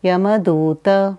要么堵的